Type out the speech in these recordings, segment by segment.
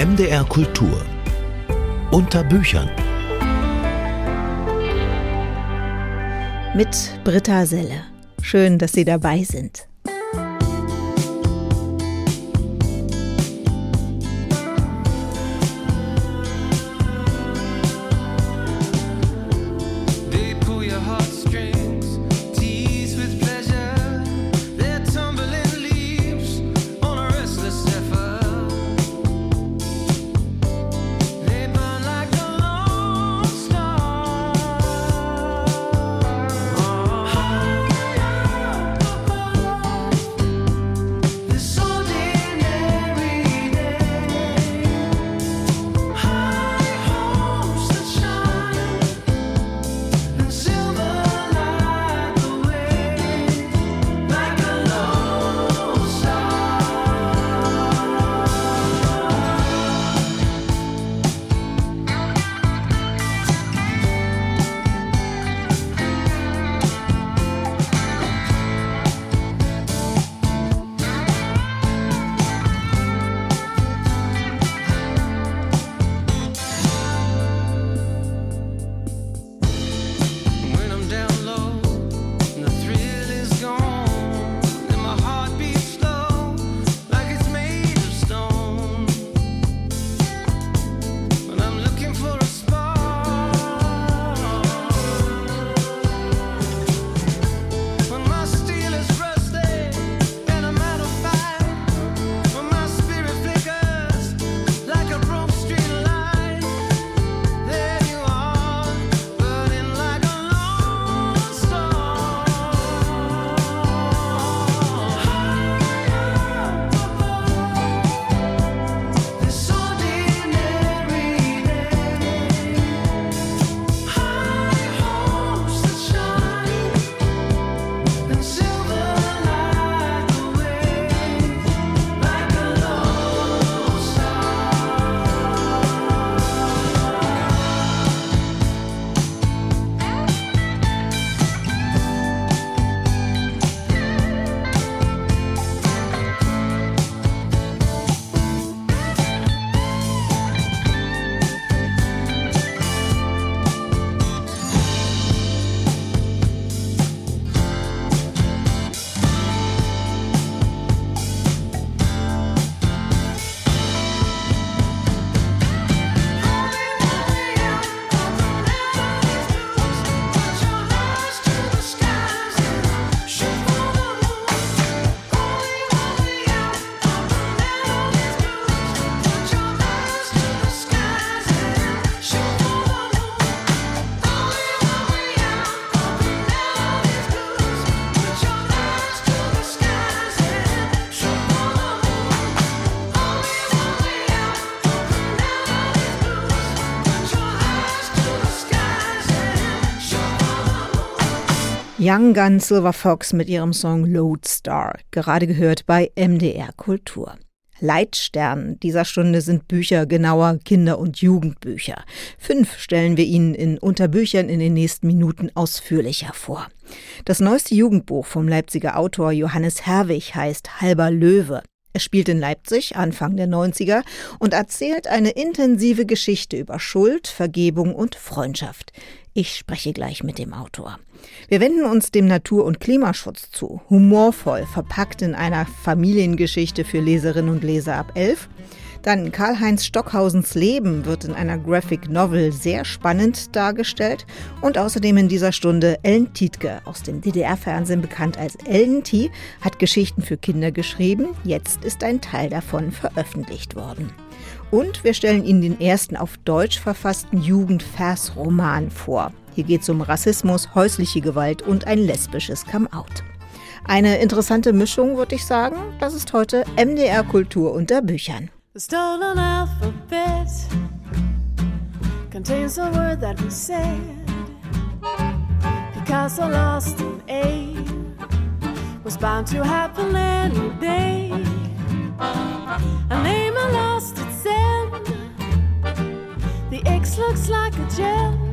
MDR Kultur. Unter Büchern. Mit Britta Selle. Schön, dass Sie dabei sind. Young Gun Silver Fox mit ihrem Song Lodestar, gerade gehört bei MDR Kultur. Leitstern dieser Stunde sind Bücher, genauer Kinder- und Jugendbücher. Fünf stellen wir Ihnen in Unterbüchern in den nächsten Minuten ausführlicher vor. Das neueste Jugendbuch vom Leipziger Autor Johannes Herwig heißt Halber Löwe. Er spielt in Leipzig Anfang der 90er und erzählt eine intensive Geschichte über Schuld, Vergebung und Freundschaft. Ich spreche gleich mit dem Autor. Wir wenden uns dem Natur- und Klimaschutz zu, humorvoll, verpackt in einer Familiengeschichte für Leserinnen und Leser ab 11. Dann Karl-Heinz Stockhausens Leben wird in einer Graphic Novel sehr spannend dargestellt. Und außerdem in dieser Stunde Ellen Tietke, aus dem DDR-Fernsehen bekannt als Ellen T., hat Geschichten für Kinder geschrieben. Jetzt ist ein Teil davon veröffentlicht worden. Und wir stellen Ihnen den ersten auf Deutsch verfassten Jugendversroman vor. Hier geht es um Rassismus, häusliche Gewalt und ein lesbisches Come-out. Eine interessante Mischung, würde ich sagen. Das ist heute MDR Kultur unter Büchern. The stolen alphabet contains a word that we said. Picasso lost an A was bound to happen any day. A name I lost its Zen. The X looks like a gem.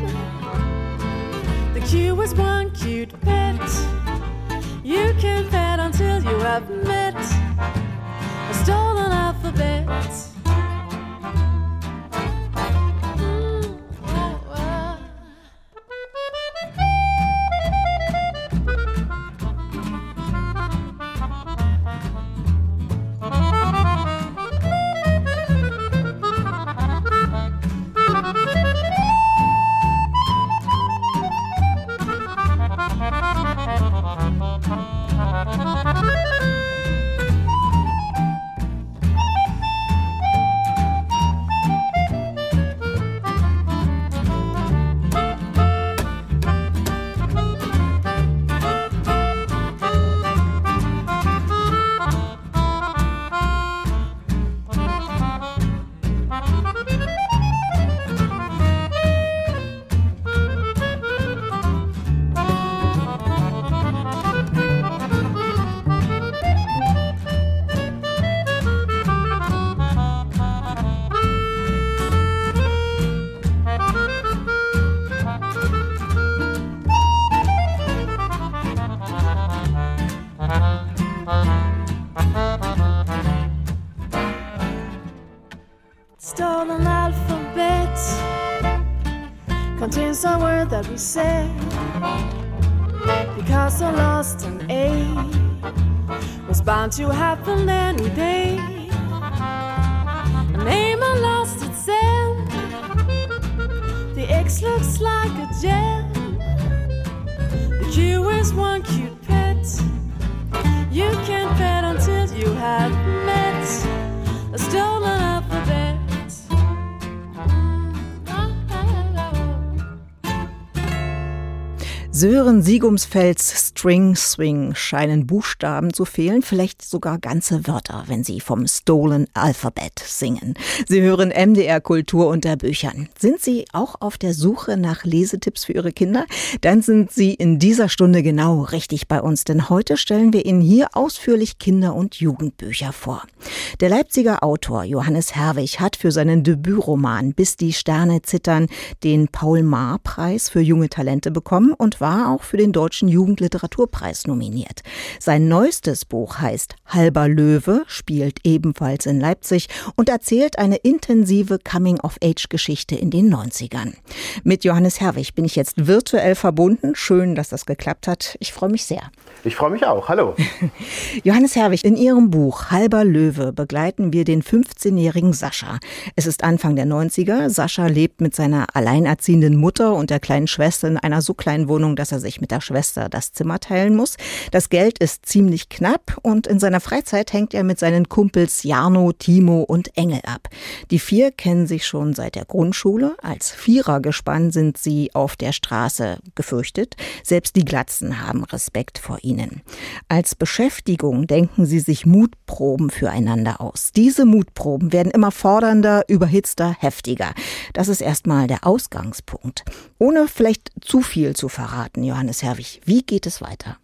The Q was one cute pet. You can pet until you have met a stolen beds. Because I lost an A was bound to happen any day. A name I lost itself. The X looks like a gem. The Q is one cute pet. You can't pet until you have Sören Siegumsfelds String Swing scheinen Buchstaben zu fehlen, vielleicht sogar ganze Wörter, wenn Sie vom Stolen Alphabet singen. Sie hören MDR Kultur unter Büchern. Sind Sie auch auf der Suche nach Lesetipps für Ihre Kinder? Dann sind Sie in dieser Stunde genau richtig bei uns, denn heute stellen wir Ihnen hier ausführlich Kinder- und Jugendbücher vor. Der Leipziger Autor Johannes Herwig hat für seinen Debütroman Bis die Sterne zittern den Paul-Maar-Preis für junge Talente bekommen und war war auch für den Deutschen Jugendliteraturpreis nominiert. Sein neuestes Buch heißt Halber Löwe, spielt ebenfalls in Leipzig und erzählt eine intensive Coming-of-Age-Geschichte in den 90ern. Mit Johannes Herwig bin ich jetzt virtuell verbunden. Schön, dass das geklappt hat. Ich freue mich sehr. Ich freue mich auch. Hallo. Johannes Herwig, in Ihrem Buch Halber Löwe begleiten wir den 15-jährigen Sascha. Es ist Anfang der 90er. Sascha lebt mit seiner alleinerziehenden Mutter und der kleinen Schwester in einer so kleinen Wohnung, dass er sich mit der Schwester das Zimmer teilen muss. Das Geld ist ziemlich knapp und in seiner Freizeit hängt er mit seinen Kumpels Jarno, Timo und Engel ab. Die vier kennen sich schon seit der Grundschule. Als Vierergespann sind sie auf der Straße gefürchtet. Selbst die Glatzen haben Respekt vor ihnen. Als Beschäftigung denken sie sich Mutproben füreinander aus. Diese Mutproben werden immer fordernder, überhitzter, heftiger. Das ist erstmal der Ausgangspunkt. Ohne vielleicht zu viel zu verraten verraten, Johannes Herwig. Wie geht es weiter?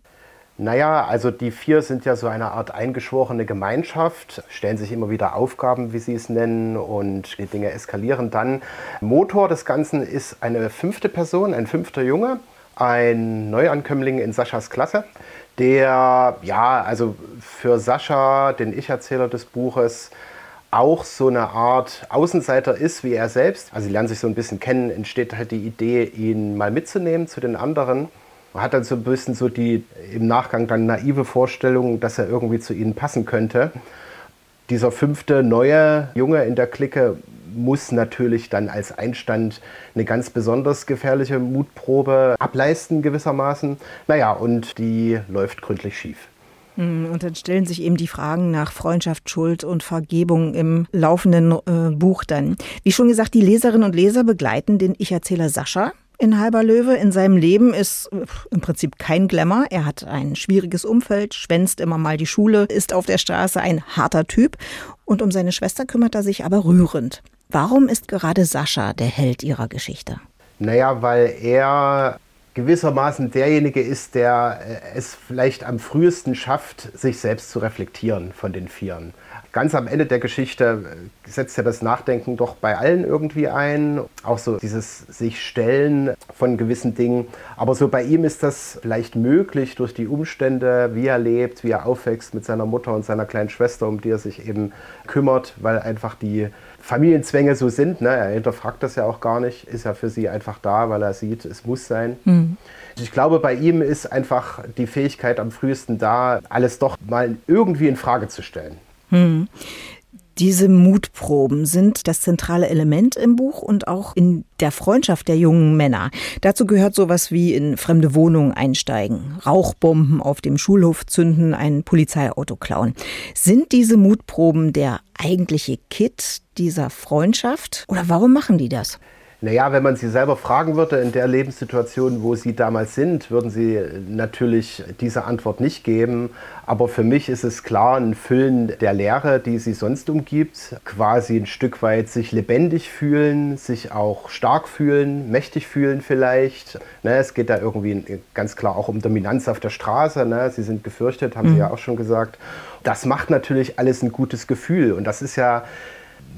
Naja, also die vier sind ja so eine Art eingeschworene Gemeinschaft, stellen sich immer wieder Aufgaben, wie sie es nennen, und die Dinge eskalieren dann. Motor des Ganzen ist eine fünfte Person, ein fünfter Junge, ein Neuankömmling in Saschas Klasse, der, ja, also für Sascha, den Ich-Erzähler des Buches, auch so eine Art Außenseiter ist wie er selbst. Also sie lernen sich so ein bisschen kennen, entsteht halt die Idee, ihn mal mitzunehmen zu den anderen. Man hat dann so ein bisschen so die im Nachgang dann naive Vorstellung, dass er irgendwie zu ihnen passen könnte. Dieser fünfte neue Junge in der Clique muss natürlich dann als Einstand eine ganz besonders gefährliche Mutprobe ableisten gewissermaßen. Naja, und die läuft gründlich schief. Hm, und dann stellen sich eben die Fragen nach Freundschaft, Schuld und Vergebung im laufenden äh, Buch dann. Wie schon gesagt, die Leserinnen und Leser begleiten den Ich-Erzähler Sascha in Halber Löwe. In seinem Leben ist im Prinzip kein Glamour. Er hat ein schwieriges Umfeld, schwänzt immer mal die Schule, ist auf der Straße ein harter Typ. Und um seine Schwester kümmert er sich aber rührend. Warum ist gerade Sascha der Held ihrer Geschichte? Naja, weil er gewissermaßen derjenige ist, der äh, es vielleicht am frühesten schafft, sich selbst zu reflektieren von den Vieren. Ganz am Ende der Geschichte äh, setzt ja das Nachdenken doch bei allen irgendwie ein. Auch so dieses sich stellen von gewissen Dingen. Aber so bei ihm ist das vielleicht möglich durch die Umstände, wie er lebt, wie er aufwächst mit seiner Mutter und seiner kleinen Schwester, um die er sich eben kümmert, weil einfach die Familienzwänge so sind. Ne? Er hinterfragt das ja auch gar nicht, ist ja für sie einfach da, weil er sieht, es muss sein. Mhm. Ich glaube, bei ihm ist einfach die Fähigkeit am frühesten da, alles doch mal irgendwie in Frage zu stellen. Mhm. Diese Mutproben sind das zentrale Element im Buch und auch in der Freundschaft der jungen Männer. Dazu gehört sowas wie in fremde Wohnungen einsteigen, Rauchbomben auf dem Schulhof zünden, ein Polizeiauto klauen. Sind diese Mutproben der eigentliche Kit dieser Freundschaft oder warum machen die das? Naja, wenn man sie selber fragen würde, in der Lebenssituation, wo sie damals sind, würden sie natürlich diese Antwort nicht geben. Aber für mich ist es klar ein Füllen der Leere, die sie sonst umgibt. Quasi ein Stück weit sich lebendig fühlen, sich auch stark fühlen, mächtig fühlen vielleicht. Ne, es geht da irgendwie ganz klar auch um Dominanz auf der Straße. Ne? Sie sind gefürchtet, haben mhm. Sie ja auch schon gesagt. Das macht natürlich alles ein gutes Gefühl. Und das ist ja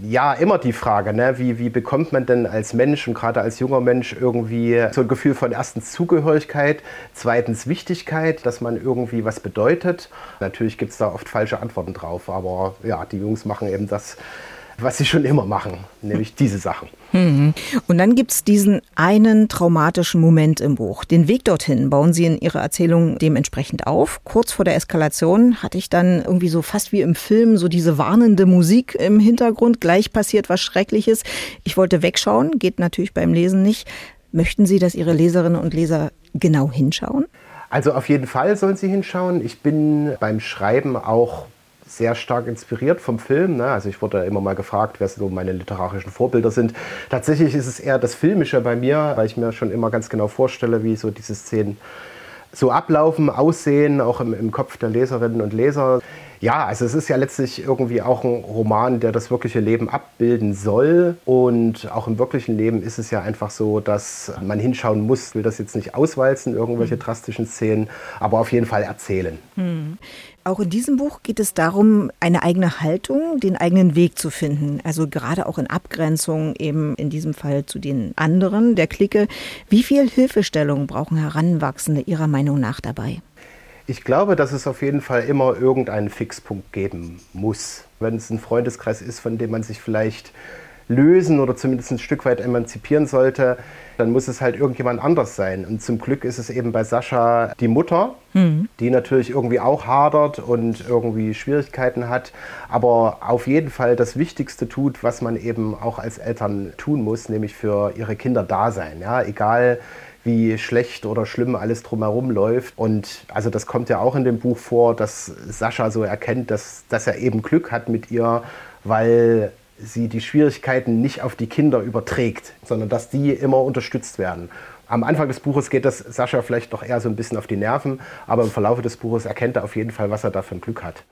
ja immer die Frage, ne? wie, wie bekommt man denn als Mensch und gerade als junger Mensch irgendwie so ein Gefühl von erstens Zugehörigkeit, zweitens Wichtigkeit, dass man irgendwie was bedeutet. Natürlich gibt es da oft falsche Antworten drauf, aber ja, die Jungs machen eben das, was sie schon immer machen, nämlich diese Sachen. Mhm. Und dann gibt es diesen einen traumatischen Moment im Buch. Den Weg dorthin bauen Sie in Ihrer Erzählung dementsprechend auf. Kurz vor der Eskalation hatte ich dann irgendwie so fast wie im Film so diese warnende Musik im Hintergrund. Gleich passiert was Schreckliches. Ich wollte wegschauen, geht natürlich beim Lesen nicht. Möchten Sie, dass Ihre Leserinnen und Leser genau hinschauen? Also auf jeden Fall sollen sie hinschauen. Ich bin beim Schreiben auch sehr stark inspiriert vom Film. Ne? Also ich wurde immer mal gefragt, wer so meine literarischen Vorbilder sind. Tatsächlich ist es eher das Filmische bei mir, weil ich mir schon immer ganz genau vorstelle, wie so diese Szenen so ablaufen, aussehen, auch im, im Kopf der Leserinnen und Leser. Ja, also es ist ja letztlich irgendwie auch ein Roman, der das wirkliche Leben abbilden soll. Und auch im wirklichen Leben ist es ja einfach so, dass man hinschauen muss. Ich will das jetzt nicht auswalzen, irgendwelche drastischen Szenen, aber auf jeden Fall erzählen. Hm. Auch in diesem Buch geht es darum, eine eigene Haltung, den eigenen Weg zu finden. Also gerade auch in Abgrenzung eben in diesem Fall zu den anderen, der Clique. Wie viel Hilfestellung brauchen Heranwachsende Ihrer Meinung nach dabei? Ich glaube, dass es auf jeden Fall immer irgendeinen Fixpunkt geben muss. Wenn es ein Freundeskreis ist, von dem man sich vielleicht lösen oder zumindest ein Stück weit emanzipieren sollte, dann muss es halt irgendjemand anders sein. Und zum Glück ist es eben bei Sascha die Mutter, mhm. die natürlich irgendwie auch hadert und irgendwie Schwierigkeiten hat, aber auf jeden Fall das Wichtigste tut, was man eben auch als Eltern tun muss, nämlich für ihre Kinder da sein. Ja, egal wie schlecht oder schlimm alles drumherum läuft. Und also das kommt ja auch in dem Buch vor, dass Sascha so erkennt, dass, dass er eben Glück hat mit ihr, weil sie die Schwierigkeiten nicht auf die Kinder überträgt, sondern dass die immer unterstützt werden. Am Anfang des Buches geht das Sascha vielleicht doch eher so ein bisschen auf die Nerven, aber im Verlauf des Buches erkennt er auf jeden Fall, was er da für ein Glück hat.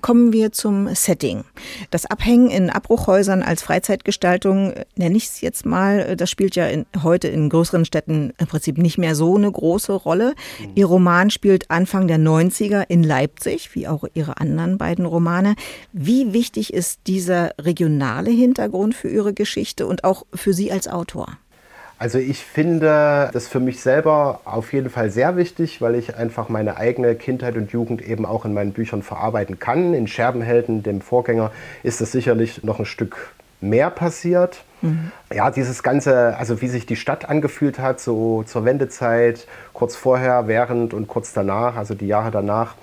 Kommen wir zum Setting. Das Abhängen in Abbruchhäusern als Freizeitgestaltung, nenne ich es jetzt mal, das spielt ja in, heute in größeren Städten im Prinzip nicht mehr so eine große Rolle. Mhm. Ihr Roman spielt Anfang der 90er in Leipzig, wie auch Ihre anderen beiden Romane. Wie wichtig ist dieser regionale Hintergrund für Ihre Geschichte und auch für Sie als Autor? Also ich finde das für mich selber auf jeden Fall sehr wichtig, weil ich einfach meine eigene Kindheit und Jugend eben auch in meinen Büchern verarbeiten kann. In Scherbenhelden, dem Vorgänger, ist das sicherlich noch ein Stück mehr passiert. Mhm. Ja, dieses Ganze, also wie sich die Stadt angefühlt hat, so zur Wendezeit, kurz vorher, während und kurz danach, also die Jahre danach.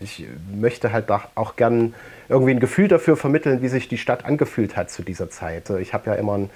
Ich möchte halt auch gern irgendwie ein Gefühl dafür vermitteln, wie sich die Stadt angefühlt hat zu dieser Zeit. Ich habe ja immer ein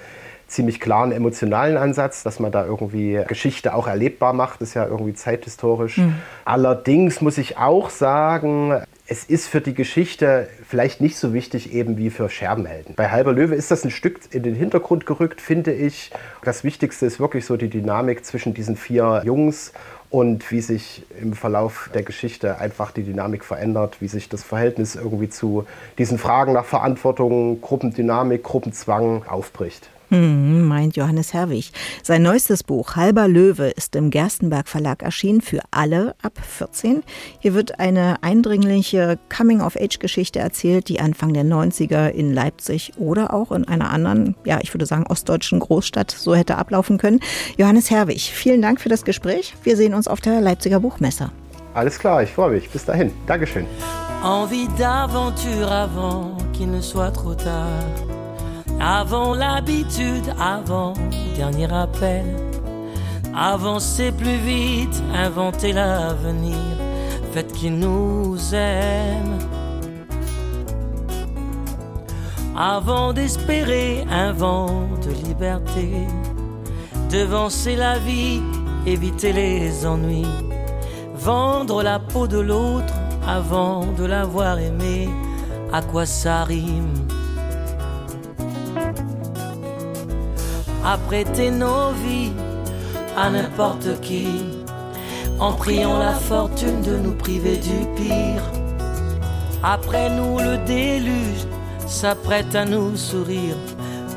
ziemlich klaren emotionalen Ansatz, dass man da irgendwie Geschichte auch erlebbar macht, ist ja irgendwie zeithistorisch. Mhm. Allerdings muss ich auch sagen, es ist für die Geschichte vielleicht nicht so wichtig eben wie für Scherbenhelden. Bei Halber Löwe ist das ein Stück in den Hintergrund gerückt, finde ich. Das Wichtigste ist wirklich so die Dynamik zwischen diesen vier Jungs und wie sich im Verlauf der Geschichte einfach die Dynamik verändert, wie sich das Verhältnis irgendwie zu diesen Fragen nach Verantwortung, Gruppendynamik, Gruppenzwang aufbricht. Hm, meint Johannes Herwig. Sein neuestes Buch Halber Löwe ist im Gerstenberg Verlag erschienen für alle ab 14. Hier wird eine eindringliche Coming-of-Age-Geschichte erzählt, die Anfang der 90er in Leipzig oder auch in einer anderen, ja, ich würde sagen, ostdeutschen Großstadt so hätte ablaufen können. Johannes Herwig, vielen Dank für das Gespräch. Wir sehen uns auf der Leipziger Buchmesse. Alles klar, ich freue mich. Bis dahin. Dankeschön. Envie d'aventure avant qu'il ne soit trop tard. Avant l'habitude, avant dernier appel. Avancer plus vite, inventer l'avenir. Faites qu'il nous aime. Avant d'espérer un vent de liberté. Devancer la vie, éviter les ennuis. Vendre la peau de l'autre avant de l'avoir aimé. À quoi ça rime? Apprêter nos vies à n'importe qui, en priant la fortune de nous priver du pire. Après nous, le déluge s'apprête à nous sourire.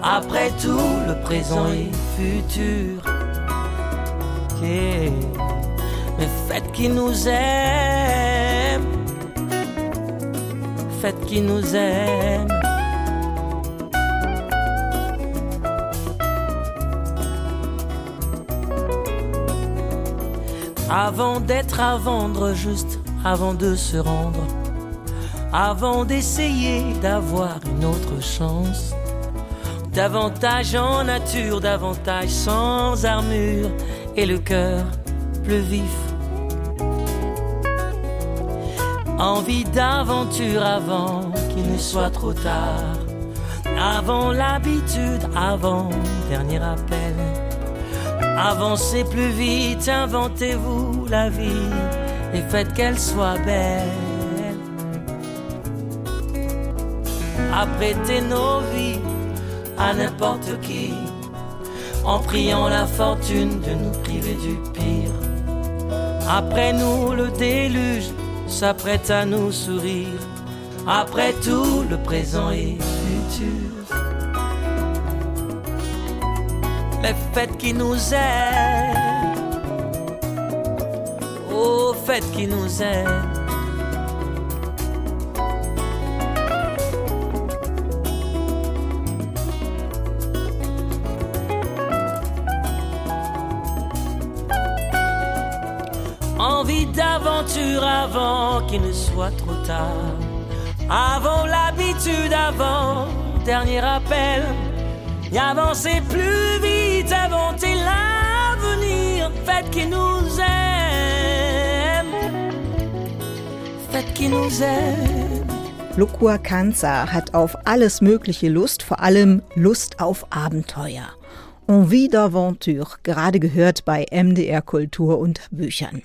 Après tout, le présent et futur. Mais faites qui nous aime, faites qui nous aime. Avant d'être à vendre, juste avant de se rendre, avant d'essayer d'avoir une autre chance. Davantage en nature, davantage sans armure, et le cœur plus vif. Envie d'aventure avant qu'il ne soit trop tard. Avant l'habitude, avant dernier appel. Avancez plus vite, inventez-vous la vie et faites qu'elle soit belle. Apprêtez nos vies à n'importe qui, en priant la fortune de nous priver du pire. Après nous, le déluge s'apprête à nous sourire. Après tout, le présent et futur. Fêtes qui nous aident. Oh, fêtes qui nous aident. Envie d'aventure avant qu'il ne soit trop tard. Avant l'habitude, avant dernier appel. Et avancez plus vite, inventez l'avenir. Faites qui nous aime. Faites qui nous aime. Lukua Kanza hat auf alles Mögliche Lust, vor allem Lust auf Abenteuer. Envie d'aventure, gerade gehört bei MDR Kultur und Büchern.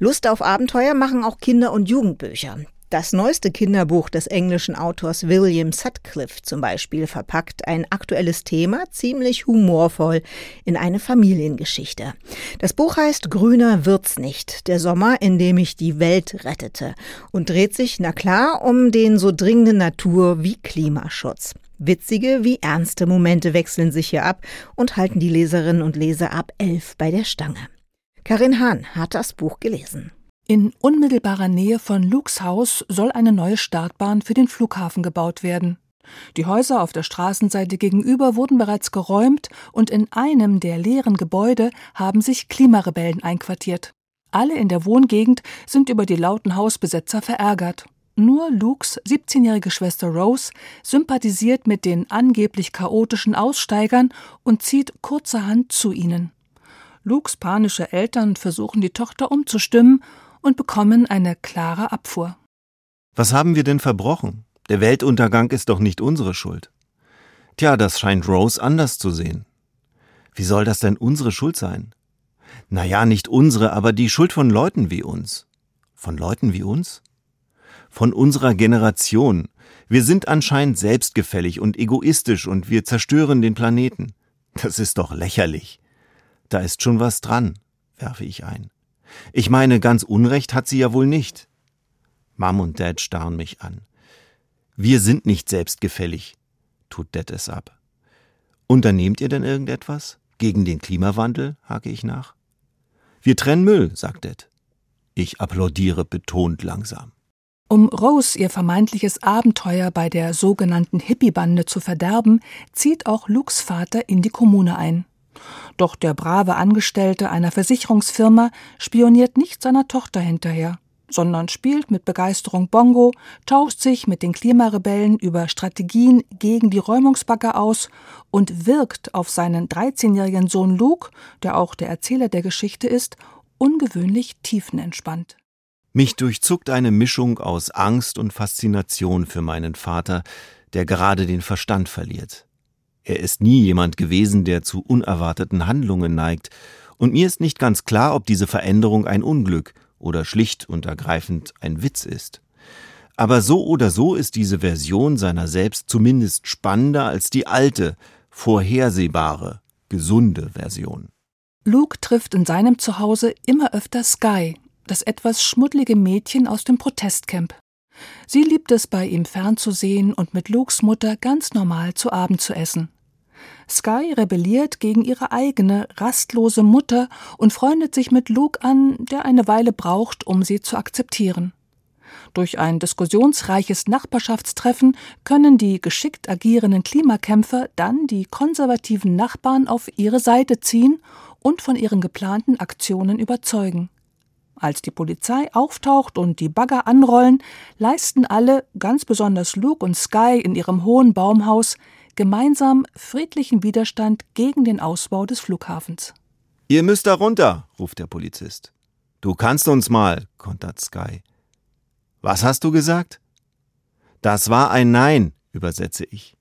Lust auf Abenteuer machen auch Kinder- und Jugendbücher. Das neueste Kinderbuch des englischen Autors William Sutcliffe zum Beispiel verpackt ein aktuelles Thema ziemlich humorvoll in eine Familiengeschichte. Das Buch heißt Grüner wird's nicht, der Sommer, in dem ich die Welt rettete und dreht sich, na klar, um den so dringenden Natur- wie Klimaschutz. Witzige wie ernste Momente wechseln sich hier ab und halten die Leserinnen und Leser ab elf bei der Stange. Karin Hahn hat das Buch gelesen. In unmittelbarer Nähe von Lukes Haus soll eine neue Startbahn für den Flughafen gebaut werden. Die Häuser auf der Straßenseite gegenüber wurden bereits geräumt und in einem der leeren Gebäude haben sich Klimarebellen einquartiert. Alle in der Wohngegend sind über die lauten Hausbesetzer verärgert. Nur Lukes 17-jährige Schwester Rose sympathisiert mit den angeblich chaotischen Aussteigern und zieht kurzerhand zu ihnen. Lukes panische Eltern versuchen die Tochter umzustimmen und bekommen eine klare Abfuhr. Was haben wir denn verbrochen? Der Weltuntergang ist doch nicht unsere Schuld. Tja, das scheint Rose anders zu sehen. Wie soll das denn unsere Schuld sein? Na ja, nicht unsere, aber die Schuld von Leuten wie uns. Von Leuten wie uns? Von unserer Generation. Wir sind anscheinend selbstgefällig und egoistisch und wir zerstören den Planeten. Das ist doch lächerlich. Da ist schon was dran, werfe ich ein. Ich meine, ganz Unrecht hat sie ja wohl nicht. Mom und Dad starren mich an. Wir sind nicht selbstgefällig, tut Dad es ab. Unternehmt ihr denn irgendetwas? Gegen den Klimawandel? hake ich nach. Wir trennen Müll, sagt Dad. Ich applaudiere betont langsam. Um Rose ihr vermeintliches Abenteuer bei der sogenannten Hippie-Bande zu verderben, zieht auch Lukes Vater in die Kommune ein. Doch der brave Angestellte einer Versicherungsfirma spioniert nicht seiner Tochter hinterher, sondern spielt mit Begeisterung Bongo, tauscht sich mit den Klimarebellen über Strategien gegen die Räumungsbagger aus und wirkt auf seinen 13-jährigen Sohn Luke, der auch der Erzähler der Geschichte ist, ungewöhnlich tiefenentspannt. Mich durchzuckt eine Mischung aus Angst und Faszination für meinen Vater, der gerade den Verstand verliert. Er ist nie jemand gewesen, der zu unerwarteten Handlungen neigt, und mir ist nicht ganz klar, ob diese Veränderung ein Unglück oder schlicht und ergreifend ein Witz ist. Aber so oder so ist diese Version seiner selbst zumindest spannender als die alte, vorhersehbare, gesunde Version. Luke trifft in seinem Zuhause immer öfter Sky, das etwas schmuddlige Mädchen aus dem Protestcamp. Sie liebt es, bei ihm fernzusehen und mit Lukes Mutter ganz normal zu Abend zu essen. Sky rebelliert gegen ihre eigene, rastlose Mutter und freundet sich mit Luke an, der eine Weile braucht, um sie zu akzeptieren. Durch ein diskussionsreiches Nachbarschaftstreffen können die geschickt agierenden Klimakämpfer dann die konservativen Nachbarn auf ihre Seite ziehen und von ihren geplanten Aktionen überzeugen. Als die Polizei auftaucht und die Bagger anrollen, leisten alle, ganz besonders Luke und Sky in ihrem hohen Baumhaus, gemeinsam friedlichen Widerstand gegen den Ausbau des Flughafens. Ihr müsst da runter, ruft der Polizist. Du kannst uns mal, kontert Sky. Was hast du gesagt? Das war ein Nein, übersetze ich.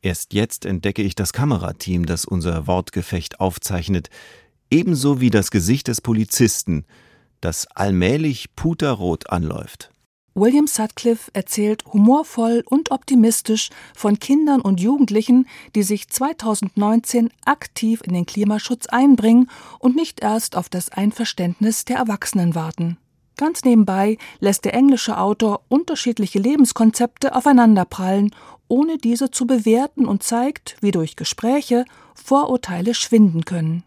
Erst jetzt entdecke ich das Kamerateam, das unser Wortgefecht aufzeichnet, ebenso wie das Gesicht des Polizisten, das allmählich puterrot anläuft. William Sutcliffe erzählt humorvoll und optimistisch von Kindern und Jugendlichen, die sich 2019 aktiv in den Klimaschutz einbringen und nicht erst auf das Einverständnis der Erwachsenen warten. Ganz nebenbei lässt der englische Autor unterschiedliche Lebenskonzepte aufeinanderprallen, ohne diese zu bewerten und zeigt, wie durch Gespräche Vorurteile schwinden können.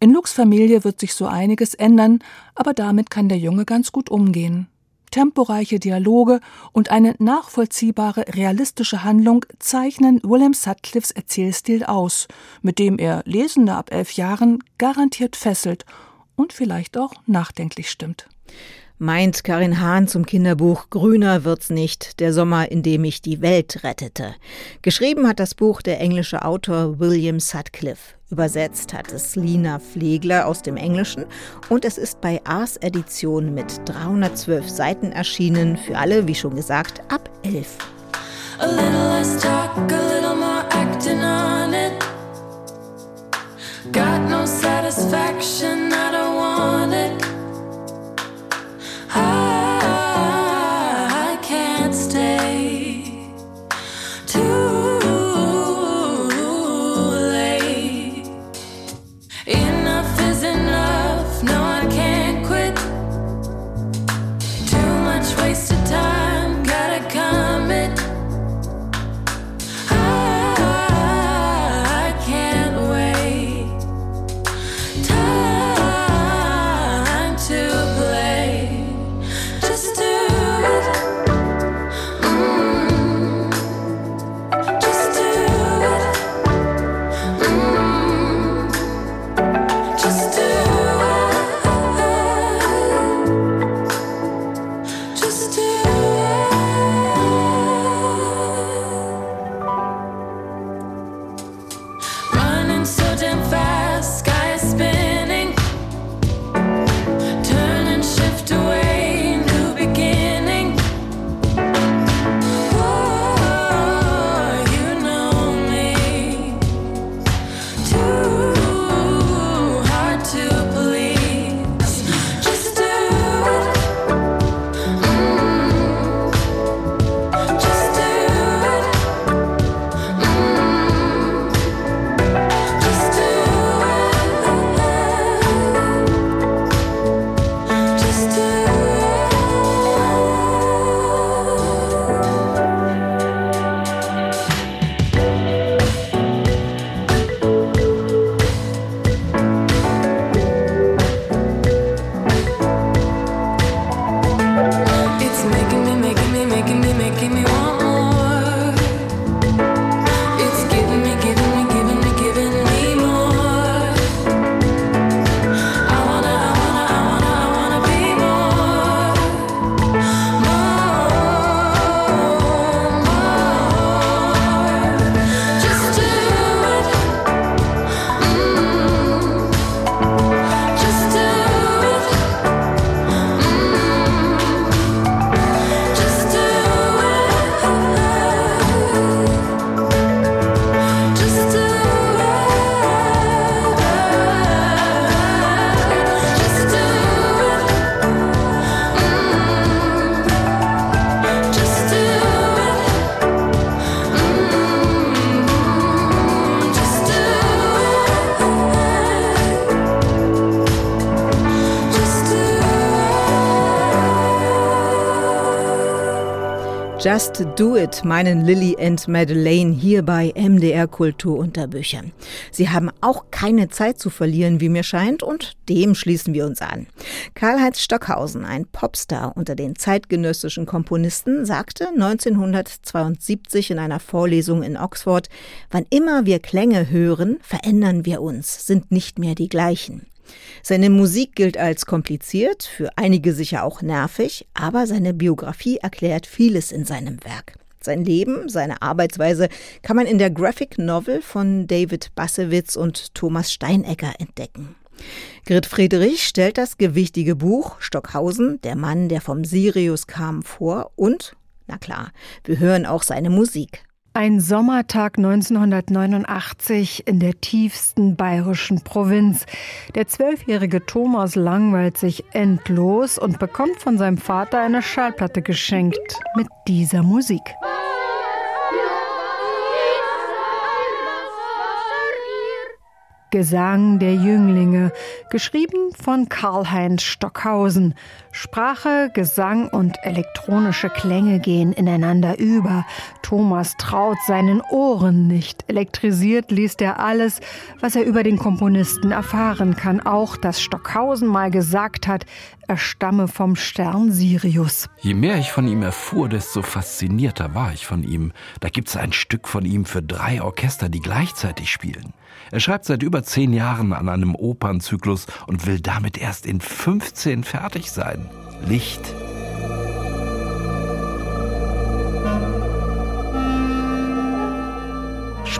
In Lukes Familie wird sich so einiges ändern, aber damit kann der Junge ganz gut umgehen. Temporeiche Dialoge und eine nachvollziehbare, realistische Handlung zeichnen William Sutcliffes Erzählstil aus, mit dem er Lesende ab elf Jahren garantiert fesselt und vielleicht auch nachdenklich stimmt meint Karin Hahn zum Kinderbuch Grüner wird's nicht, der Sommer, in dem ich die Welt rettete. Geschrieben hat das Buch der englische Autor William Sutcliffe. Übersetzt hat es Lina Pflegler aus dem Englischen und es ist bei Ars Edition mit 312 Seiten erschienen, für alle, wie schon gesagt, ab 11. Just Do It meinen Lily and Madeleine hier bei MDR Kultur unter Büchern. Sie haben auch keine Zeit zu verlieren, wie mir scheint, und dem schließen wir uns an. Karl-Heinz Stockhausen, ein Popstar unter den zeitgenössischen Komponisten, sagte 1972 in einer Vorlesung in Oxford, wann immer wir Klänge hören, verändern wir uns, sind nicht mehr die gleichen. Seine Musik gilt als kompliziert, für einige sicher auch nervig, aber seine Biografie erklärt vieles in seinem Werk. Sein Leben, seine Arbeitsweise kann man in der Graphic Novel von David Bassewitz und Thomas Steinecker entdecken. Grit Friedrich stellt das gewichtige Buch Stockhausen, der Mann, der vom Sirius kam, vor und, na klar, wir hören auch seine Musik. Ein Sommertag 1989 in der tiefsten bayerischen Provinz. Der zwölfjährige Thomas langweilt sich endlos und bekommt von seinem Vater eine Schallplatte geschenkt mit dieser Musik. Gesang der Jünglinge, geschrieben von Karl-Heinz Stockhausen. Sprache, Gesang und elektronische Klänge gehen ineinander über. Thomas traut seinen Ohren nicht. Elektrisiert liest er alles, was er über den Komponisten erfahren kann. Auch, dass Stockhausen mal gesagt hat, er stamme vom Stern Sirius. Je mehr ich von ihm erfuhr, desto faszinierter war ich von ihm. Da gibt's ein Stück von ihm für drei Orchester, die gleichzeitig spielen. Er schreibt seit über zehn Jahren an einem Opernzyklus und will damit erst in 15 fertig sein. Licht,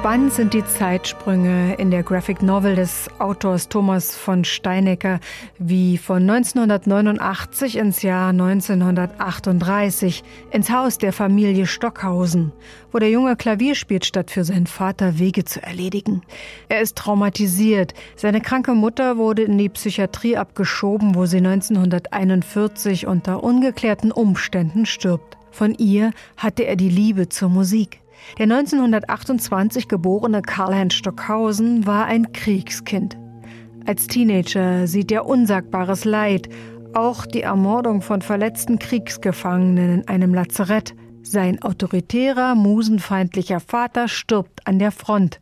Spannend sind die Zeitsprünge in der Graphic Novel des Autors Thomas von Steinecker, wie von 1989 ins Jahr 1938 ins Haus der Familie Stockhausen, wo der Junge Klavier spielt, statt für seinen Vater Wege zu erledigen. Er ist traumatisiert. Seine kranke Mutter wurde in die Psychiatrie abgeschoben, wo sie 1941 unter ungeklärten Umständen stirbt. Von ihr hatte er die Liebe zur Musik. Der 1928 geborene Karl-Heinz Stockhausen war ein Kriegskind. Als Teenager sieht er unsagbares Leid, auch die Ermordung von verletzten Kriegsgefangenen in einem Lazarett. Sein autoritärer, musenfeindlicher Vater stirbt an der Front.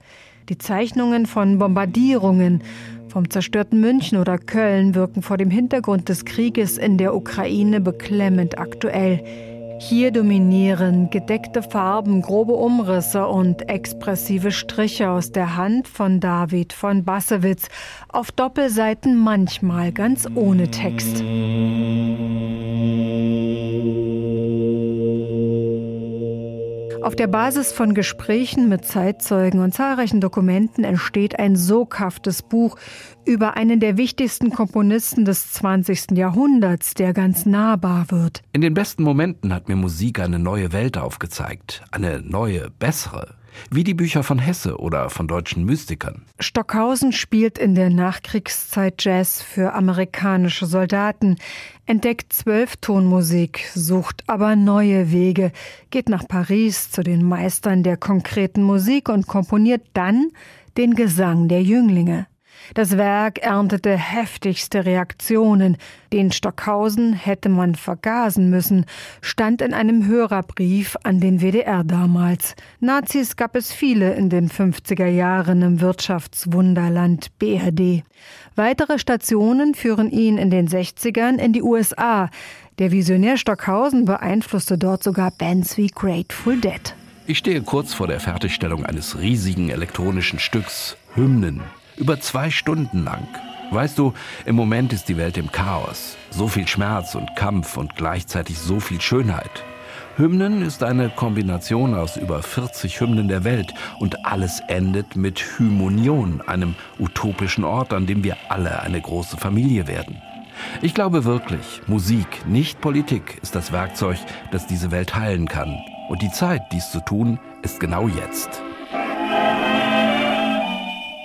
Die Zeichnungen von Bombardierungen, vom zerstörten München oder Köln wirken vor dem Hintergrund des Krieges in der Ukraine beklemmend aktuell. Hier dominieren gedeckte Farben, grobe Umrisse und expressive Striche aus der Hand von David von Bassewitz, auf Doppelseiten manchmal ganz ohne Text. Auf der Basis von Gesprächen mit Zeitzeugen und zahlreichen Dokumenten entsteht ein soghaftes Buch über einen der wichtigsten Komponisten des 20. Jahrhunderts, der ganz nahbar wird. In den besten Momenten hat mir Musik eine neue Welt aufgezeigt, eine neue, bessere wie die Bücher von Hesse oder von deutschen Mystikern. Stockhausen spielt in der Nachkriegszeit Jazz für amerikanische Soldaten, entdeckt Zwölftonmusik, sucht aber neue Wege, geht nach Paris zu den Meistern der konkreten Musik und komponiert dann den Gesang der Jünglinge. Das Werk erntete heftigste Reaktionen. Den Stockhausen hätte man vergasen müssen, stand in einem Hörerbrief an den WDR damals. Nazis gab es viele in den 50er Jahren im Wirtschaftswunderland BRD. Weitere Stationen führen ihn in den 60ern in die USA. Der Visionär Stockhausen beeinflusste dort sogar Bands wie Grateful Dead. Ich stehe kurz vor der Fertigstellung eines riesigen elektronischen Stücks, Hymnen, über zwei Stunden lang. Weißt du, im Moment ist die Welt im Chaos. So viel Schmerz und Kampf und gleichzeitig so viel Schönheit. Hymnen ist eine Kombination aus über 40 Hymnen der Welt und alles endet mit Hymonion, einem utopischen Ort, an dem wir alle eine große Familie werden. Ich glaube wirklich, Musik, nicht Politik, ist das Werkzeug, das diese Welt heilen kann. Und die Zeit, dies zu tun, ist genau jetzt.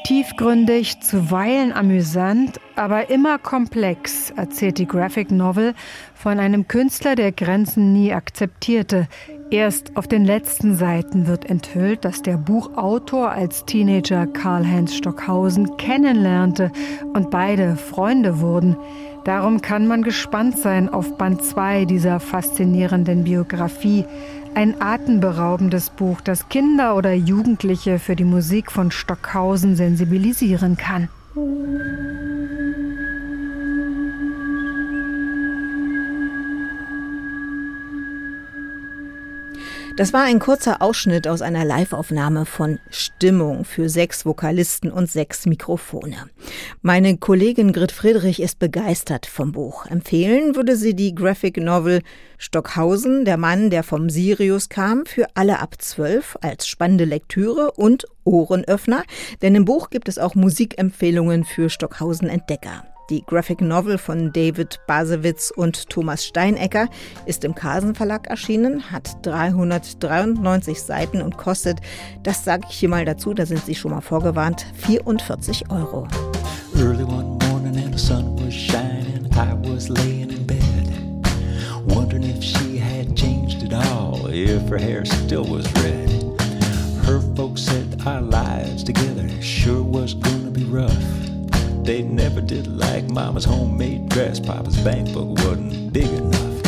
Tiefgründig, zuweilen amüsant, aber immer komplex, erzählt die Graphic Novel von einem Künstler, der Grenzen nie akzeptierte. Erst auf den letzten Seiten wird enthüllt, dass der Buchautor als Teenager Karl-Heinz Stockhausen kennenlernte und beide Freunde wurden. Darum kann man gespannt sein auf Band 2 dieser faszinierenden Biografie. Ein atemberaubendes Buch, das Kinder oder Jugendliche für die Musik von Stockhausen sensibilisieren kann. Das war ein kurzer Ausschnitt aus einer Liveaufnahme von Stimmung für sechs Vokalisten und sechs Mikrofone. Meine Kollegin Grit Friedrich ist begeistert vom Buch. Empfehlen würde sie die Graphic Novel Stockhausen, der Mann, der vom Sirius kam, für alle ab zwölf als spannende Lektüre und Ohrenöffner, denn im Buch gibt es auch Musikempfehlungen für Stockhausen Entdecker. Die Graphic Novel von David Basewitz und Thomas Steinecker ist im Carlsen Verlag erschienen, hat 393 Seiten und kostet, das sage ich hier mal dazu, da sind Sie schon mal vorgewarnt, 44 Euro. Early one morning and the sun was shining, I was laying in bed, wondering if she had changed at all, if her hair still was red. Her folks said our lives together sure was gonna be rough. They never did like Mama's homemade dress. Papa's bank book wasn't big enough.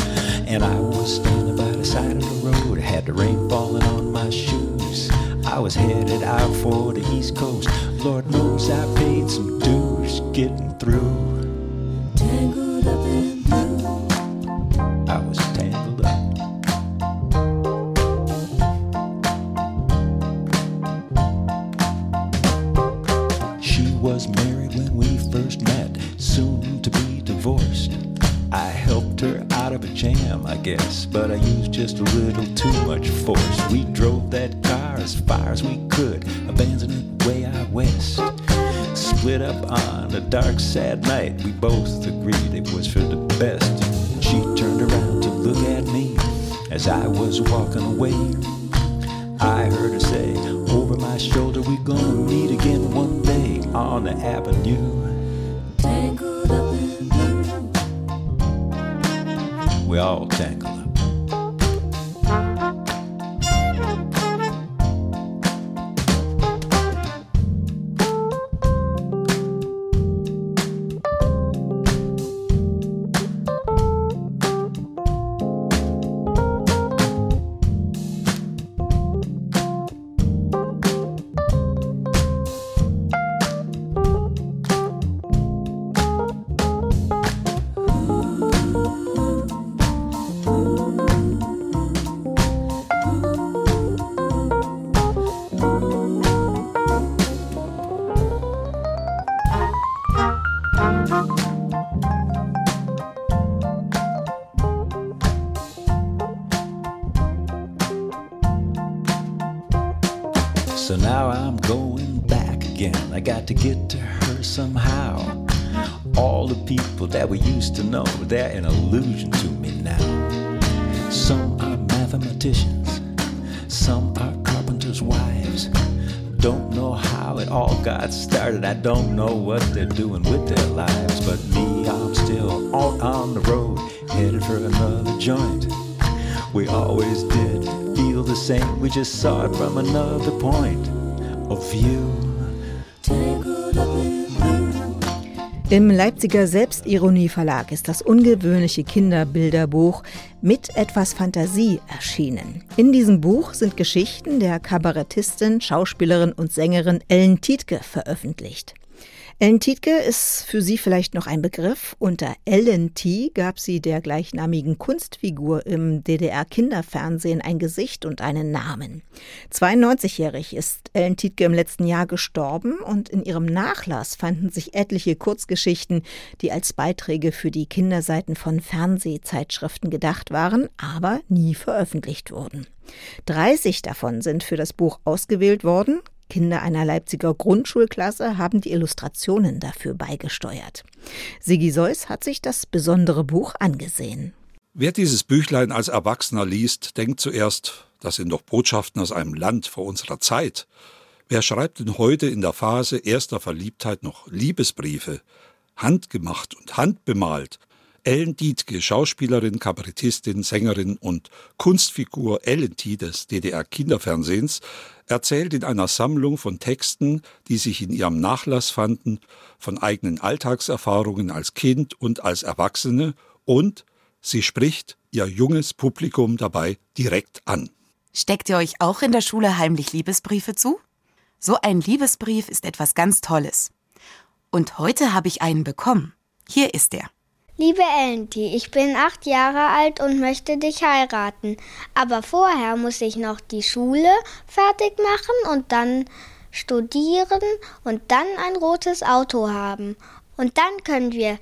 And I was standing by the side of the road, had the rain falling on my shoes. I was headed out for the East Coast. Lord knows I paid some dues getting through. Dark, sad night. We both agreed it was for the best. She turned around to look at me as I was walking away. To get to her somehow. All the people that we used to know, they're an illusion to me now. Some are mathematicians, some are carpenters' wives. Don't know how it all got started. I don't know what they're doing with their lives. But me, I'm still out on the road, headed for another joint. We always did feel the same. We just saw it from another point of view. Im Leipziger Selbstironie-Verlag ist das ungewöhnliche Kinderbilderbuch mit etwas Fantasie erschienen. In diesem Buch sind Geschichten der Kabarettistin, Schauspielerin und Sängerin Ellen Tietke veröffentlicht. Ellen Tietke ist für Sie vielleicht noch ein Begriff. Unter Ellen T gab sie der gleichnamigen Kunstfigur im DDR-Kinderfernsehen ein Gesicht und einen Namen. 92-jährig ist Ellen Tietke im letzten Jahr gestorben und in ihrem Nachlass fanden sich etliche Kurzgeschichten, die als Beiträge für die Kinderseiten von Fernsehzeitschriften gedacht waren, aber nie veröffentlicht wurden. 30 davon sind für das Buch ausgewählt worden. Kinder einer Leipziger Grundschulklasse haben die Illustrationen dafür beigesteuert. Sigi Seuss hat sich das besondere Buch angesehen. Wer dieses Büchlein als Erwachsener liest, denkt zuerst, das sind doch Botschaften aus einem Land vor unserer Zeit. Wer schreibt denn heute in der Phase erster Verliebtheit noch Liebesbriefe? Handgemacht und handbemalt, Ellen Dietke, Schauspielerin, Kabarettistin, Sängerin und Kunstfigur Ellen T des DDR-Kinderfernsehens, erzählt in einer Sammlung von Texten, die sich in ihrem Nachlass fanden, von eigenen Alltagserfahrungen als Kind und als Erwachsene und sie spricht ihr junges Publikum dabei direkt an. Steckt ihr euch auch in der Schule heimlich Liebesbriefe zu? So ein Liebesbrief ist etwas ganz Tolles. Und heute habe ich einen bekommen. Hier ist er. Liebe Elenti, ich bin acht Jahre alt und möchte dich heiraten. Aber vorher muss ich noch die Schule fertig machen und dann studieren und dann ein rotes Auto haben. Und dann können wir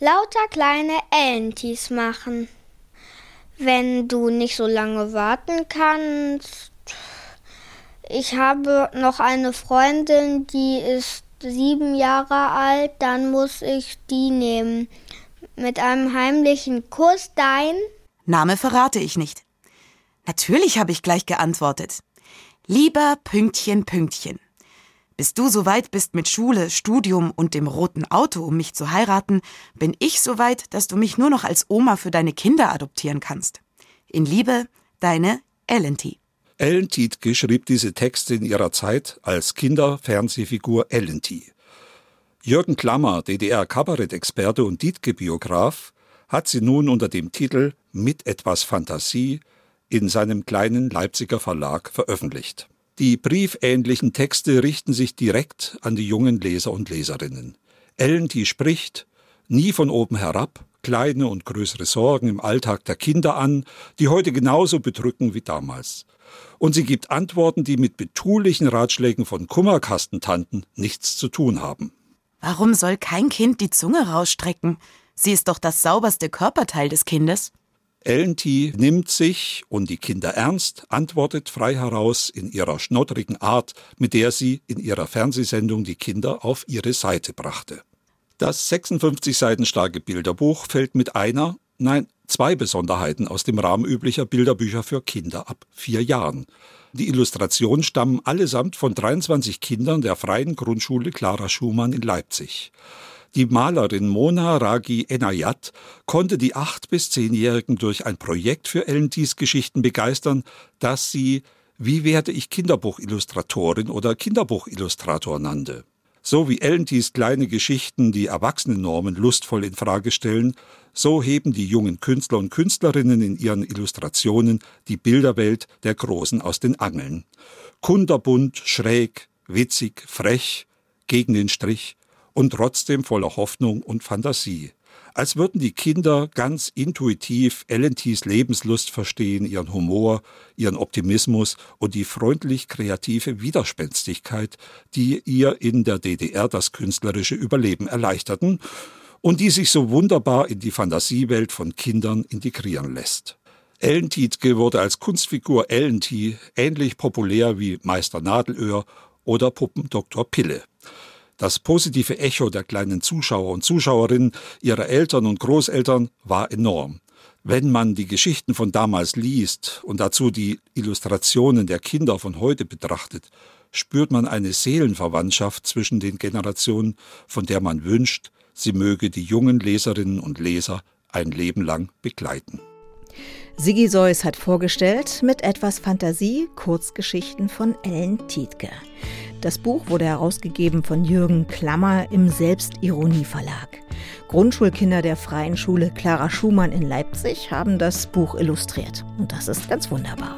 lauter kleine Elentis machen. Wenn du nicht so lange warten kannst. Ich habe noch eine Freundin, die ist sieben Jahre alt, dann muss ich die nehmen mit einem heimlichen Kuss dein? Name verrate ich nicht. Natürlich habe ich gleich geantwortet. Lieber Pünktchen, Pünktchen. Bis du so weit bist mit Schule, Studium und dem roten Auto, um mich zu heiraten, bin ich so weit, dass du mich nur noch als Oma für deine Kinder adoptieren kannst. In Liebe, deine Ellen T. Ellen Tietke schrieb diese Texte in ihrer Zeit als Kinderfernsehfigur Ellen T. Jürgen Klammer, DDR-Kabarettexperte und Dietke-Biograf, hat sie nun unter dem Titel Mit etwas Fantasie in seinem kleinen Leipziger Verlag veröffentlicht. Die briefähnlichen Texte richten sich direkt an die jungen Leser und Leserinnen. Ellen, die spricht, nie von oben herab, kleine und größere Sorgen im Alltag der Kinder an, die heute genauso bedrücken wie damals. Und sie gibt Antworten, die mit betulichen Ratschlägen von Kummerkastentanten nichts zu tun haben. Warum soll kein Kind die Zunge rausstrecken? Sie ist doch das sauberste Körperteil des Kindes. Ellen T. nimmt sich und die Kinder ernst, antwortet frei heraus in ihrer schnottrigen Art, mit der sie in ihrer Fernsehsendung die Kinder auf ihre Seite brachte. Das 56 Seiten starke Bilderbuch fällt mit einer, nein, zwei Besonderheiten aus dem Rahmen üblicher Bilderbücher für Kinder ab vier Jahren. Die Illustrationen stammen allesamt von 23 Kindern der Freien Grundschule Clara Schumann in Leipzig. Die Malerin Mona Ragi Enayat konnte die acht bis zehnjährigen durch ein Projekt für Ellentis Geschichten begeistern, das sie Wie werde ich Kinderbuchillustratorin oder Kinderbuchillustrator nannte. So wie Ellentis kleine Geschichten die Erwachsenennormen lustvoll in Frage stellen, so heben die jungen Künstler und Künstlerinnen in ihren Illustrationen die Bilderwelt der Großen aus den Angeln. Kunderbunt, schräg, witzig, frech, gegen den Strich und trotzdem voller Hoffnung und Fantasie. Als würden die Kinder ganz intuitiv Ellentys Lebenslust verstehen, ihren Humor, ihren Optimismus und die freundlich kreative Widerspenstigkeit, die ihr in der DDR das künstlerische Überleben erleichterten und die sich so wunderbar in die Fantasiewelt von Kindern integrieren lässt. Ellen Tietke wurde als Kunstfigur Ellen T. ähnlich populär wie Meister Nadelöhr oder Puppen Dr. Pille. Das positive Echo der kleinen Zuschauer und Zuschauerinnen, ihrer Eltern und Großeltern war enorm. Wenn man die Geschichten von damals liest und dazu die Illustrationen der Kinder von heute betrachtet, spürt man eine Seelenverwandtschaft zwischen den Generationen, von der man wünscht, sie möge die jungen Leserinnen und Leser ein Leben lang begleiten. Sigi Seuss hat vorgestellt mit etwas Fantasie Kurzgeschichten von Ellen Tietke. Das Buch wurde herausgegeben von Jürgen Klammer im Selbstironie Verlag. Grundschulkinder der Freien Schule Clara Schumann in Leipzig haben das Buch illustriert. Und das ist ganz wunderbar.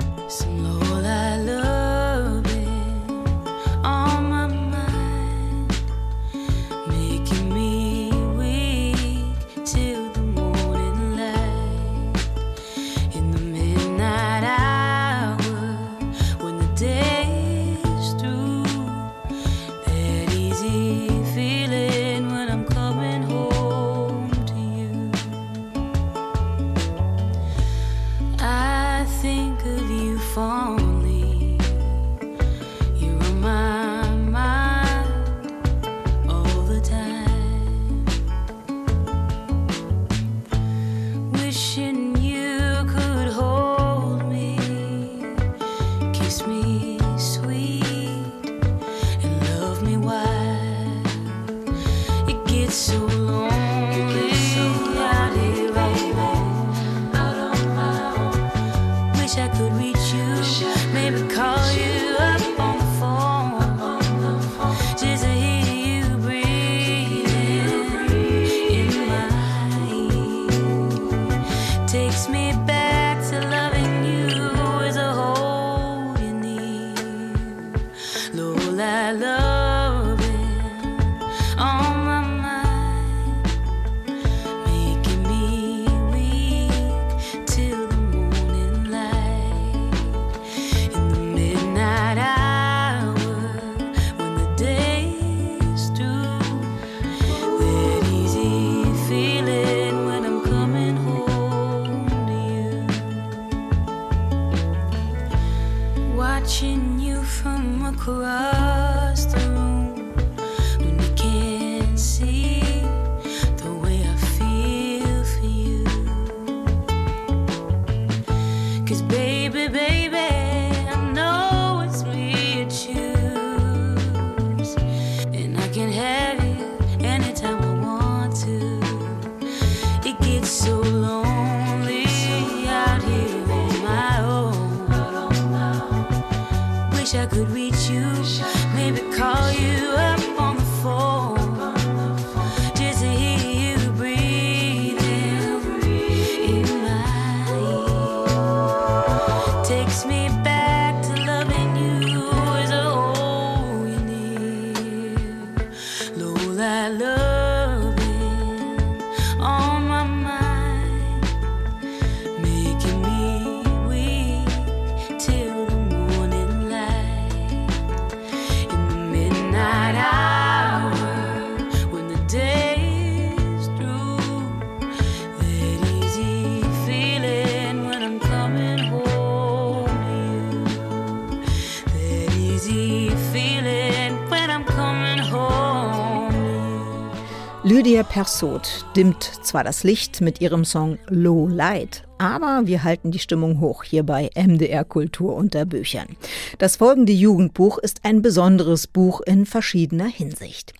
Lydia Persot dimmt zwar das Licht mit ihrem Song Low Light, aber wir halten die Stimmung hoch hier bei MDR Kultur unter Büchern. Das folgende Jugendbuch ist ein besonderes Buch in verschiedener Hinsicht.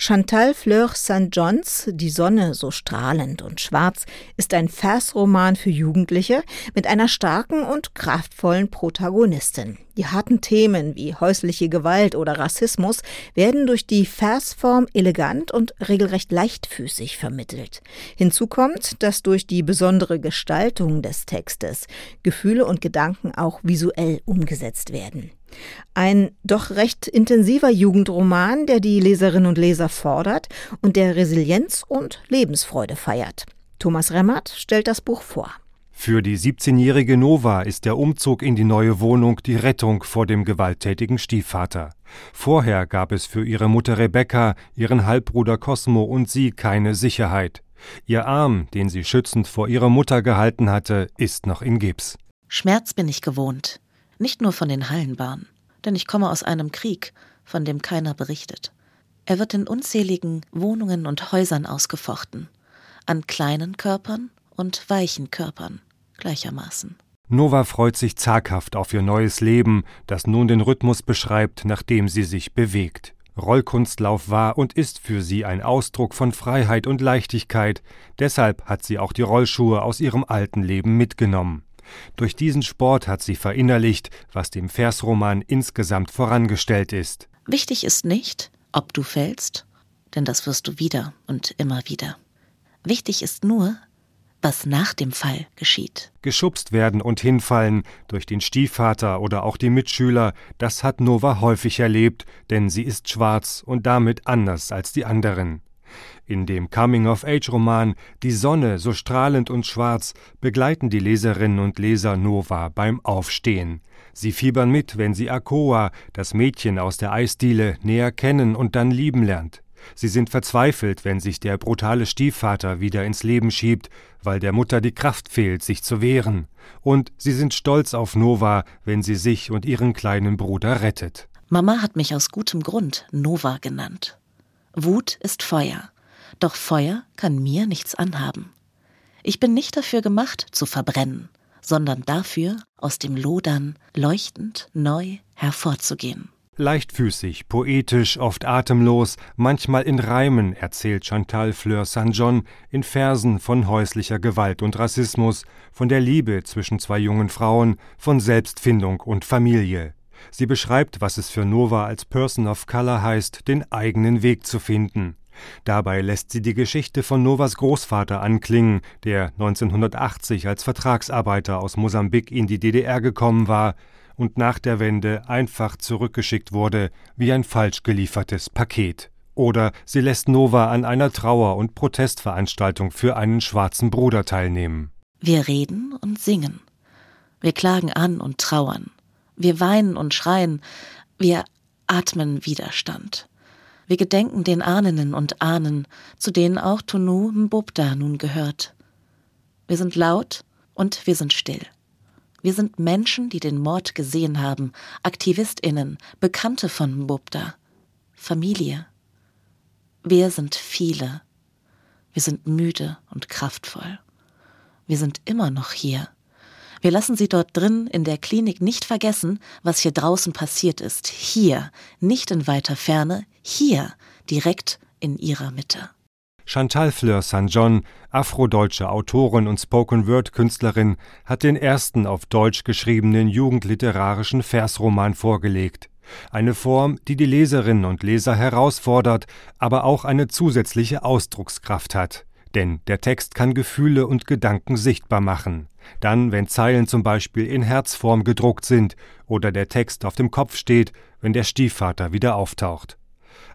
Chantal Fleur St. Johns, Die Sonne so strahlend und schwarz, ist ein Versroman für Jugendliche mit einer starken und kraftvollen Protagonistin. Die harten Themen wie häusliche Gewalt oder Rassismus werden durch die Versform elegant und regelrecht leichtfüßig vermittelt. Hinzu kommt, dass durch die besondere Gestaltung des Textes Gefühle und Gedanken auch visuell umgesetzt werden. Ein doch recht intensiver Jugendroman, der die Leserinnen und Leser fordert und der Resilienz und Lebensfreude feiert. Thomas Remmert stellt das Buch vor. Für die 17-jährige Nova ist der Umzug in die neue Wohnung die Rettung vor dem gewalttätigen Stiefvater. Vorher gab es für ihre Mutter Rebecca, ihren Halbbruder Cosmo und sie keine Sicherheit. Ihr Arm, den sie schützend vor ihrer Mutter gehalten hatte, ist noch in Gips. Schmerz bin ich gewohnt, nicht nur von den Hallenbahnen, denn ich komme aus einem Krieg, von dem keiner berichtet. Er wird in unzähligen Wohnungen und Häusern ausgefochten, an kleinen Körpern und weichen Körpern gleichermaßen. Nova freut sich zaghaft auf ihr neues Leben, das nun den Rhythmus beschreibt, nach dem sie sich bewegt. Rollkunstlauf war und ist für sie ein Ausdruck von Freiheit und Leichtigkeit, deshalb hat sie auch die Rollschuhe aus ihrem alten Leben mitgenommen. Durch diesen Sport hat sie verinnerlicht, was dem Versroman insgesamt vorangestellt ist. Wichtig ist nicht, ob du fällst, denn das wirst du wieder und immer wieder. Wichtig ist nur, was nach dem Fall geschieht. Geschubst werden und hinfallen durch den Stiefvater oder auch die Mitschüler, das hat Nova häufig erlebt, denn sie ist schwarz und damit anders als die anderen. In dem Coming-of-Age-Roman Die Sonne so strahlend und schwarz begleiten die Leserinnen und Leser Nova beim Aufstehen. Sie fiebern mit, wenn sie Akoa, das Mädchen aus der Eisdiele, näher kennen und dann lieben lernt. Sie sind verzweifelt, wenn sich der brutale Stiefvater wieder ins Leben schiebt, weil der Mutter die Kraft fehlt, sich zu wehren. Und sie sind stolz auf Nova, wenn sie sich und ihren kleinen Bruder rettet. Mama hat mich aus gutem Grund Nova genannt. Wut ist Feuer, doch Feuer kann mir nichts anhaben. Ich bin nicht dafür gemacht, zu verbrennen, sondern dafür, aus dem Lodern leuchtend neu hervorzugehen. Leichtfüßig, poetisch, oft atemlos, manchmal in Reimen erzählt Chantal Fleur St. John in Versen von häuslicher Gewalt und Rassismus, von der Liebe zwischen zwei jungen Frauen, von Selbstfindung und Familie. Sie beschreibt, was es für Nova als Person of Color heißt, den eigenen Weg zu finden. Dabei lässt sie die Geschichte von Novas Großvater anklingen, der 1980 als Vertragsarbeiter aus Mosambik in die DDR gekommen war und nach der Wende einfach zurückgeschickt wurde wie ein falsch geliefertes Paket. Oder sie lässt Nova an einer Trauer- und Protestveranstaltung für einen schwarzen Bruder teilnehmen. Wir reden und singen. Wir klagen an und trauern. Wir weinen und schreien. Wir atmen Widerstand. Wir gedenken den Ahnen und Ahnen, zu denen auch Tunu Mbobda nun gehört. Wir sind laut und wir sind still. Wir sind Menschen, die den Mord gesehen haben, Aktivistinnen, Bekannte von Mbubda, Familie. Wir sind viele. Wir sind müde und kraftvoll. Wir sind immer noch hier. Wir lassen sie dort drin in der Klinik nicht vergessen, was hier draußen passiert ist. Hier, nicht in weiter Ferne, hier, direkt in ihrer Mitte. Chantal Fleur St. John, afrodeutsche Autorin und Spoken-Word-Künstlerin, hat den ersten auf Deutsch geschriebenen jugendliterarischen Versroman vorgelegt. Eine Form, die die Leserinnen und Leser herausfordert, aber auch eine zusätzliche Ausdruckskraft hat. Denn der Text kann Gefühle und Gedanken sichtbar machen. Dann, wenn Zeilen zum Beispiel in Herzform gedruckt sind oder der Text auf dem Kopf steht, wenn der Stiefvater wieder auftaucht.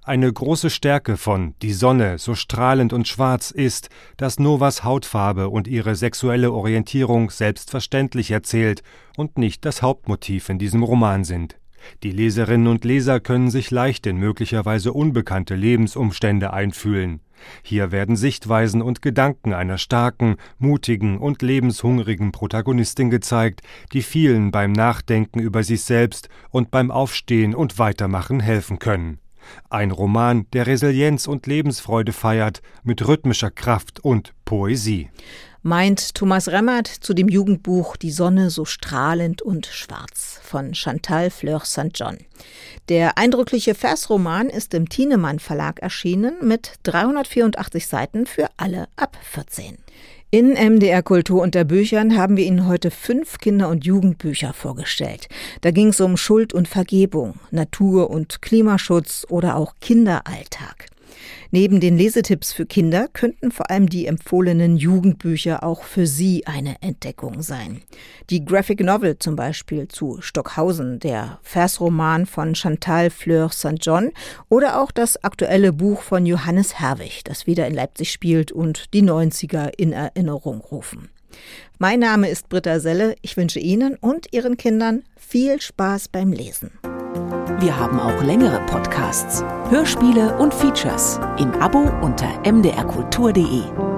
Eine große Stärke von Die Sonne, so strahlend und schwarz ist, dass Novas Hautfarbe und ihre sexuelle Orientierung selbstverständlich erzählt und nicht das Hauptmotiv in diesem Roman sind. Die Leserinnen und Leser können sich leicht in möglicherweise unbekannte Lebensumstände einfühlen. Hier werden Sichtweisen und Gedanken einer starken, mutigen und lebenshungrigen Protagonistin gezeigt, die vielen beim Nachdenken über sich selbst und beim Aufstehen und Weitermachen helfen können. Ein Roman, der Resilienz und Lebensfreude feiert, mit rhythmischer Kraft und Poesie. Meint Thomas Remmert zu dem Jugendbuch Die Sonne so strahlend und schwarz von Chantal Fleur St. John. Der eindrückliche Versroman ist im Thienemann Verlag erschienen mit 384 Seiten für alle ab 14. In MDR Kultur unter Büchern haben wir Ihnen heute fünf Kinder- und Jugendbücher vorgestellt. Da ging es um Schuld und Vergebung, Natur- und Klimaschutz oder auch Kinderalltag. Neben den Lesetipps für Kinder könnten vor allem die empfohlenen Jugendbücher auch für Sie eine Entdeckung sein. Die Graphic Novel zum Beispiel zu Stockhausen, der Versroman von Chantal Fleur St. John oder auch das aktuelle Buch von Johannes Herwig, das wieder in Leipzig spielt und die 90er in Erinnerung rufen. Mein Name ist Britta Selle. Ich wünsche Ihnen und Ihren Kindern viel Spaß beim Lesen. Wir haben auch längere Podcasts, Hörspiele und Features im Abo unter mdrkultur.de.